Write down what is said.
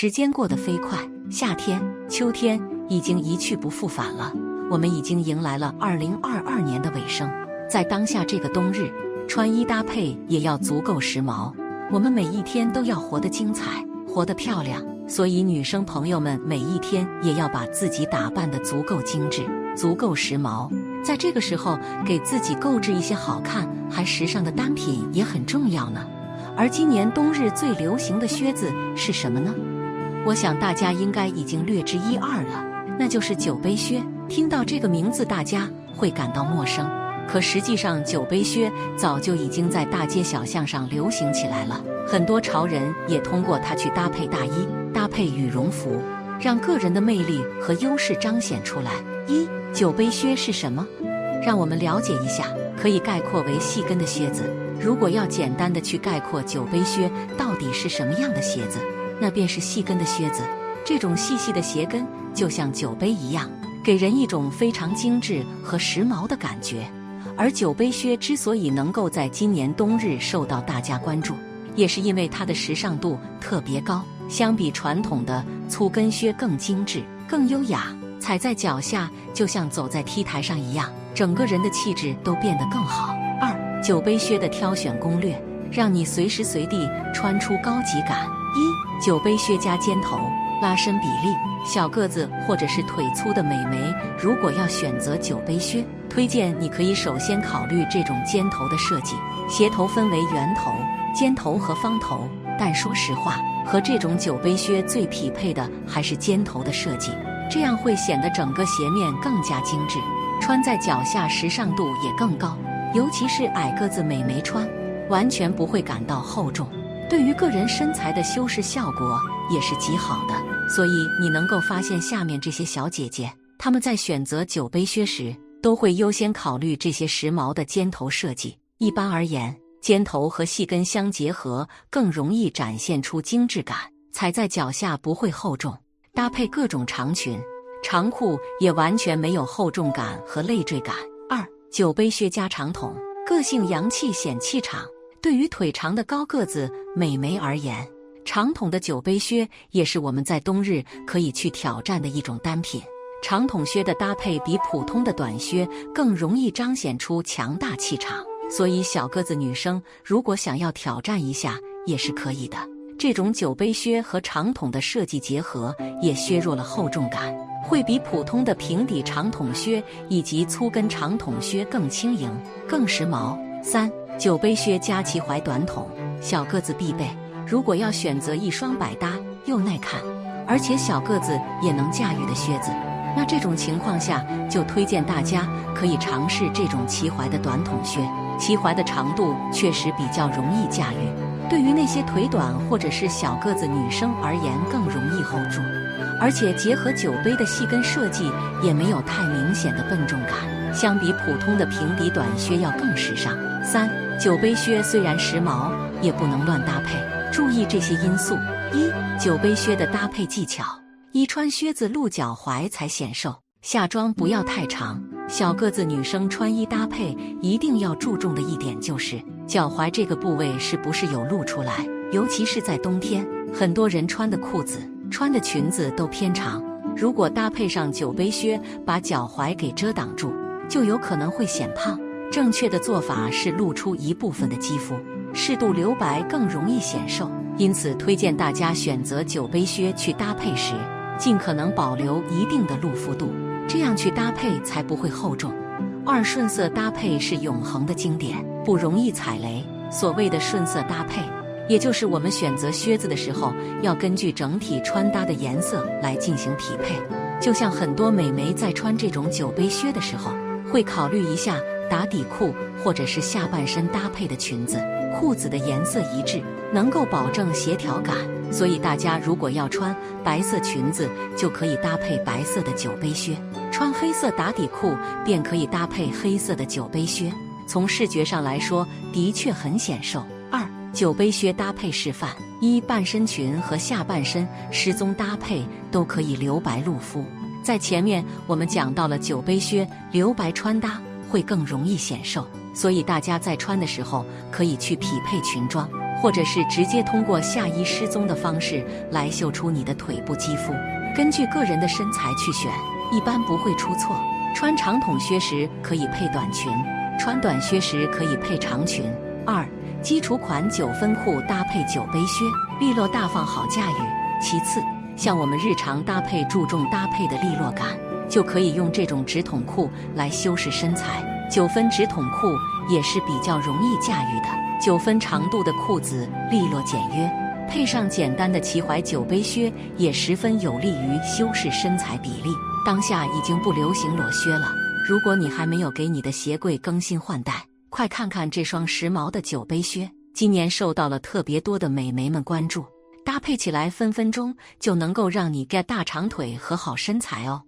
时间过得飞快，夏天、秋天已经一去不复返了。我们已经迎来了二零二二年的尾声。在当下这个冬日，穿衣搭配也要足够时髦。我们每一天都要活得精彩，活得漂亮。所以，女生朋友们每一天也要把自己打扮得足够精致、足够时髦。在这个时候，给自己购置一些好看还时尚的单品也很重要呢。而今年冬日最流行的靴子是什么呢？我想大家应该已经略知一二了，那就是酒杯靴。听到这个名字，大家会感到陌生，可实际上，酒杯靴早就已经在大街小巷上流行起来了。很多潮人也通过它去搭配大衣、搭配羽绒服，让个人的魅力和优势彰显出来。一酒杯靴是什么？让我们了解一下，可以概括为细跟的靴子。如果要简单的去概括酒杯靴到底是什么样的鞋子？那便是细跟的靴子，这种细细的鞋跟就像酒杯一样，给人一种非常精致和时髦的感觉。而酒杯靴之所以能够在今年冬日受到大家关注，也是因为它的时尚度特别高，相比传统的粗跟靴更精致、更优雅，踩在脚下就像走在 T 台上一样，整个人的气质都变得更好。二酒杯靴的挑选攻略，让你随时随地穿出高级感。一酒杯靴加尖头，拉伸比例，小个子或者是腿粗的美眉，如果要选择酒杯靴，推荐你可以首先考虑这种尖头的设计。鞋头分为圆头、尖头和方头，但说实话，和这种酒杯靴最匹配的还是尖头的设计，这样会显得整个鞋面更加精致，穿在脚下时尚度也更高，尤其是矮个子美眉穿，完全不会感到厚重。对于个人身材的修饰效果也是极好的，所以你能够发现下面这些小姐姐，她们在选择酒杯靴时都会优先考虑这些时髦的尖头设计。一般而言，尖头和细跟相结合，更容易展现出精致感，踩在脚下不会厚重。搭配各种长裙、长裤也完全没有厚重感和累赘感。二酒杯靴加长筒，个性洋气显气场。对于腿长的高个子美眉而言，长筒的酒杯靴也是我们在冬日可以去挑战的一种单品。长筒靴的搭配比普通的短靴更容易彰显出强大气场，所以小个子女生如果想要挑战一下也是可以的。这种酒杯靴和长筒的设计结合，也削弱了厚重感，会比普通的平底长筒靴以及粗跟长筒靴更轻盈、更时髦。三。酒杯靴加齐踝短筒，小个子必备。如果要选择一双百搭又耐看，而且小个子也能驾驭的靴子，那这种情况下就推荐大家可以尝试这种齐踝的短筒靴。齐踝的长度确实比较容易驾驭，对于那些腿短或者是小个子女生而言更容易 hold 住，而且结合酒杯的细跟设计，也没有太明显的笨重感，相比普通的平底短靴要更时尚。三。酒杯靴虽然时髦，也不能乱搭配。注意这些因素：一、酒杯靴的搭配技巧。一穿靴子露脚踝才显瘦，下装不要太长。小个子女生穿衣搭配一定要注重的一点就是脚踝这个部位是不是有露出来，尤其是在冬天，很多人穿的裤子、穿的裙子都偏长，如果搭配上酒杯靴，把脚踝给遮挡住，就有可能会显胖。正确的做法是露出一部分的肌肤，适度留白更容易显瘦。因此，推荐大家选择酒杯靴去搭配时，尽可能保留一定的露肤度，这样去搭配才不会厚重。二顺色搭配是永恒的经典，不容易踩雷。所谓的顺色搭配，也就是我们选择靴子的时候，要根据整体穿搭的颜色来进行匹配。就像很多美眉在穿这种酒杯靴的时候，会考虑一下。打底裤或者是下半身搭配的裙子，裤子的颜色一致，能够保证协调感。所以大家如果要穿白色裙子，就可以搭配白色的酒杯靴；穿黑色打底裤，便可以搭配黑色的酒杯靴。从视觉上来说，的确很显瘦。二酒杯靴搭配示范：一半身裙和下半身失踪搭配都可以留白露肤。在前面我们讲到了酒杯靴留白穿搭。会更容易显瘦，所以大家在穿的时候可以去匹配裙装，或者是直接通过下衣失踪的方式来秀出你的腿部肌肤。根据个人的身材去选，一般不会出错。穿长筒靴时可以配短裙，穿短靴时可以配长裙。二、基础款九分裤搭配酒杯靴，利落大方，好驾驭。其次，像我们日常搭配注重搭配的利落感，就可以用这种直筒裤来修饰身材。九分直筒裤也是比较容易驾驭的。九分长度的裤子利落简约，配上简单的齐踝酒杯靴，也十分有利于修饰身材比例。当下已经不流行裸靴了，如果你还没有给你的鞋柜更新换代，快看看这双时髦的酒杯靴，今年受到了特别多的美眉们关注。搭配起来，分分钟就能够让你 get 大长腿和好身材哦。